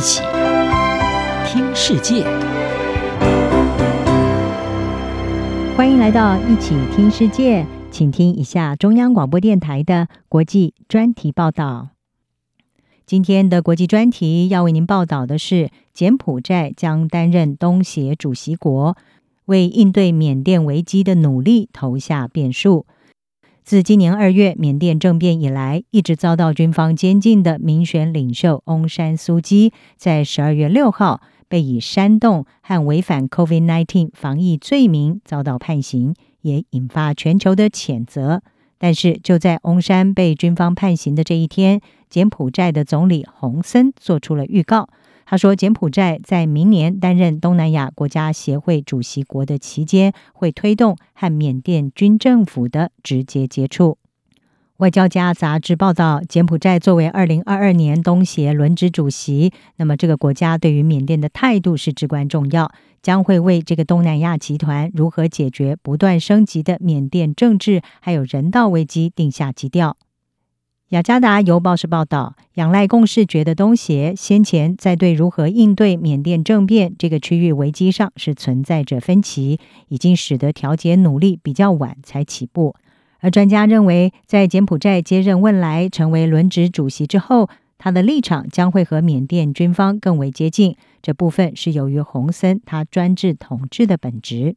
一起听世界，欢迎来到一起听世界，请听一下中央广播电台的国际专题报道。今天的国际专题要为您报道的是，柬埔寨将担任东协主席国，为应对缅甸危机的努力投下变数。自今年二月缅甸政变以来，一直遭到军方监禁的民选领袖翁山苏姬，在十二月六号被以煽动和违反 COVID-19 防疫罪名遭到判刑，也引发全球的谴责。但是就在翁山被军方判刑的这一天，柬埔寨的总理洪森做出了预告。他说，柬埔寨在明年担任东南亚国家协会主席国的期间，会推动和缅甸军政府的直接接触。外交家杂志报道，柬埔寨作为二零二二年东协轮值主席，那么这个国家对于缅甸的态度是至关重要，将会为这个东南亚集团如何解决不断升级的缅甸政治还有人道危机定下基调。雅加达邮报是报道，仰赖共识决的东协先前在对如何应对缅甸政变这个区域危机上是存在着分歧，已经使得调解努力比较晚才起步。而专家认为，在柬埔寨接任汶莱成为轮值主席之后，他的立场将会和缅甸军方更为接近。这部分是由于洪森他专制统治的本质。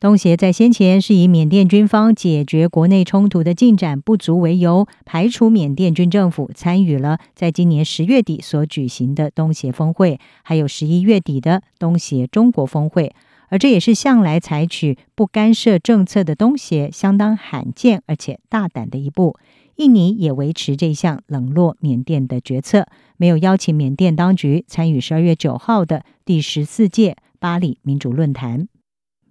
东协在先前是以缅甸军方解决国内冲突的进展不足为由，排除缅甸军政府参与了在今年十月底所举行的东协峰会，还有十一月底的东协中国峰会，而这也是向来采取不干涉政策的东协相当罕见而且大胆的一步。印尼也维持这项冷落缅甸的决策，没有邀请缅甸当局参与十二月九号的第十四届巴黎民主论坛。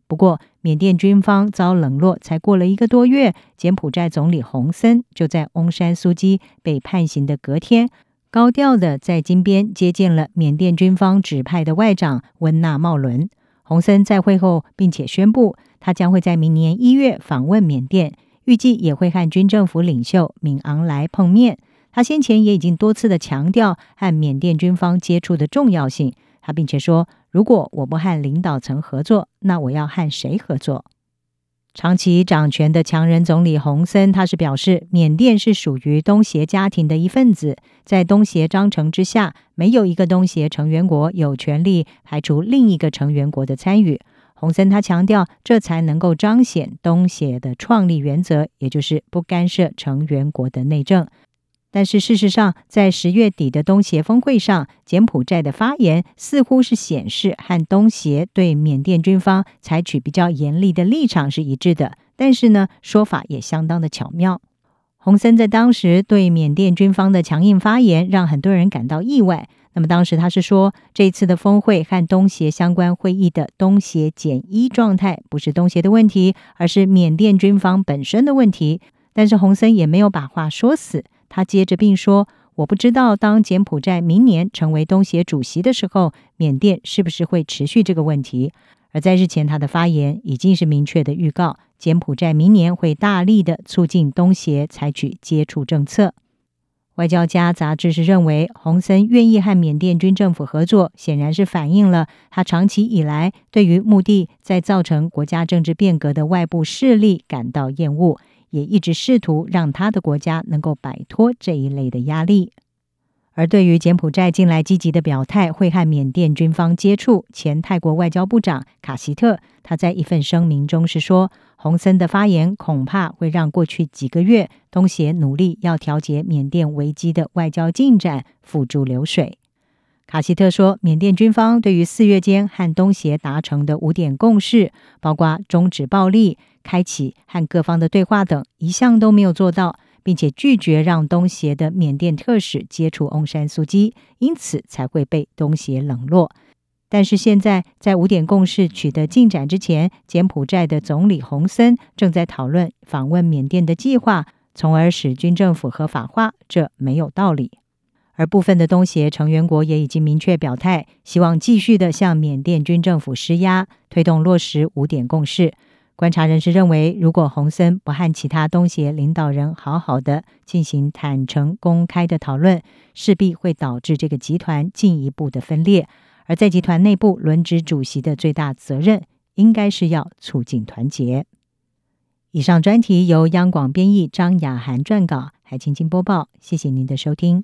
不过，缅甸军方遭冷落才过了一个多月，柬埔寨总理洪森就在翁山苏基被判刑的隔天，高调的在金边接见了缅甸军方指派的外长温纳茂伦。洪森在会后并且宣布，他将会在明年一月访问缅甸，预计也会和军政府领袖敏昂莱碰面。他先前也已经多次的强调和缅甸军方接触的重要性。他并且说，如果我不和领导层合作，那我要和谁合作？长期掌权的强人总理洪森，他是表示，缅甸是属于东协家庭的一份子，在东协章程之下，没有一个东协成员国有权利排除另一个成员国的参与。洪森他强调，这才能够彰显东协的创立原则，也就是不干涉成员国的内政。但是事实上，在十月底的东协峰会上，柬埔寨的发言似乎是显示和东协对缅甸军方采取比较严厉的立场是一致的。但是呢，说法也相当的巧妙。洪森在当时对缅甸军方的强硬发言，让很多人感到意外。那么当时他是说，这次的峰会和东协相关会议的东协减一状态，不是东协的问题，而是缅甸军方本身的问题。但是洪森也没有把话说死。他接着并说：“我不知道，当柬埔寨明年成为东协主席的时候，缅甸是不是会持续这个问题？而在日前，他的发言已经是明确的预告，柬埔寨明年会大力的促进东协采取接触政策。”外交家杂志是认为，洪森愿意和缅甸军政府合作，显然是反映了他长期以来对于目的在造成国家政治变革的外部势力感到厌恶。也一直试图让他的国家能够摆脱这一类的压力。而对于柬埔寨近来积极的表态，会和缅甸军方接触，前泰国外交部长卡希特他在一份声明中是说，洪森的发言恐怕会让过去几个月东协努力要调节缅甸危机的外交进展付诸流水。卡希特说，缅甸军方对于四月间和东协达成的五点共识，包括终止暴力、开启和各方的对话等，一项都没有做到，并且拒绝让东协的缅甸特使接触翁山苏姬，因此才会被东协冷落。但是现在，在五点共识取得进展之前，柬埔寨的总理洪森正在讨论访问缅甸的计划，从而使军政府合法化，这没有道理。而部分的东协成员国也已经明确表态，希望继续的向缅甸军政府施压，推动落实五点共识。观察人士认为，如果洪森不和其他东协领导人好好的进行坦诚公开的讨论，势必会导致这个集团进一步的分裂。而在集团内部轮值主席的最大责任，应该是要促进团结。以上专题由央广编译张雅涵撰稿，海清清播报。谢谢您的收听。